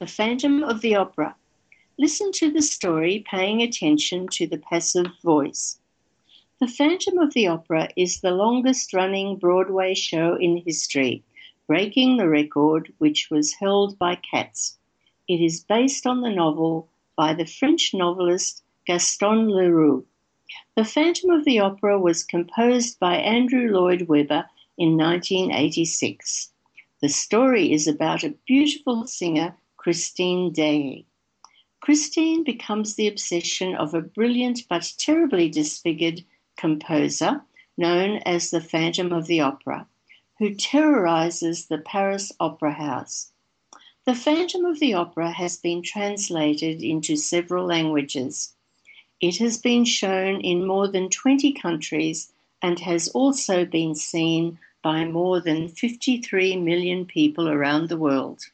The Phantom of the Opera. Listen to the story paying attention to the passive voice. The Phantom of the Opera is the longest running Broadway show in history, breaking the record which was held by Cats. It is based on the novel by the French novelist Gaston Leroux. The Phantom of the Opera was composed by Andrew Lloyd Webber in 1986. The story is about a beautiful singer, Christine Daae. Christine becomes the obsession of a brilliant but terribly disfigured composer known as the Phantom of the Opera, who terrorizes the Paris Opera House. The Phantom of the Opera has been translated into several languages. It has been shown in more than 20 countries and has also been seen by more than 53 million people around the world.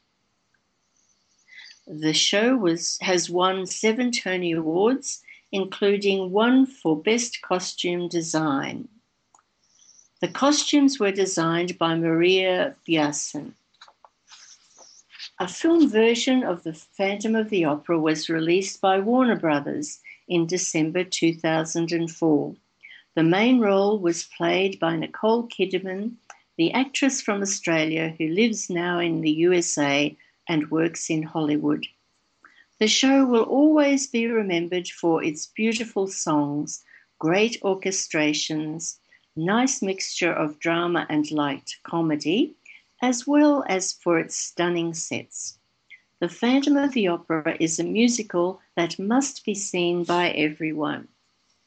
The show was, has won seven Tony Awards including one for Best Costume Design. The costumes were designed by Maria Björnson. A film version of The Phantom of the Opera was released by Warner Brothers in December 2004. The main role was played by Nicole Kidman, the actress from Australia who lives now in the USA and works in Hollywood. The show will always be remembered for its beautiful songs, great orchestrations, nice mixture of drama and light comedy, as well as for its stunning sets. The Phantom of the Opera is a musical that must be seen by everyone.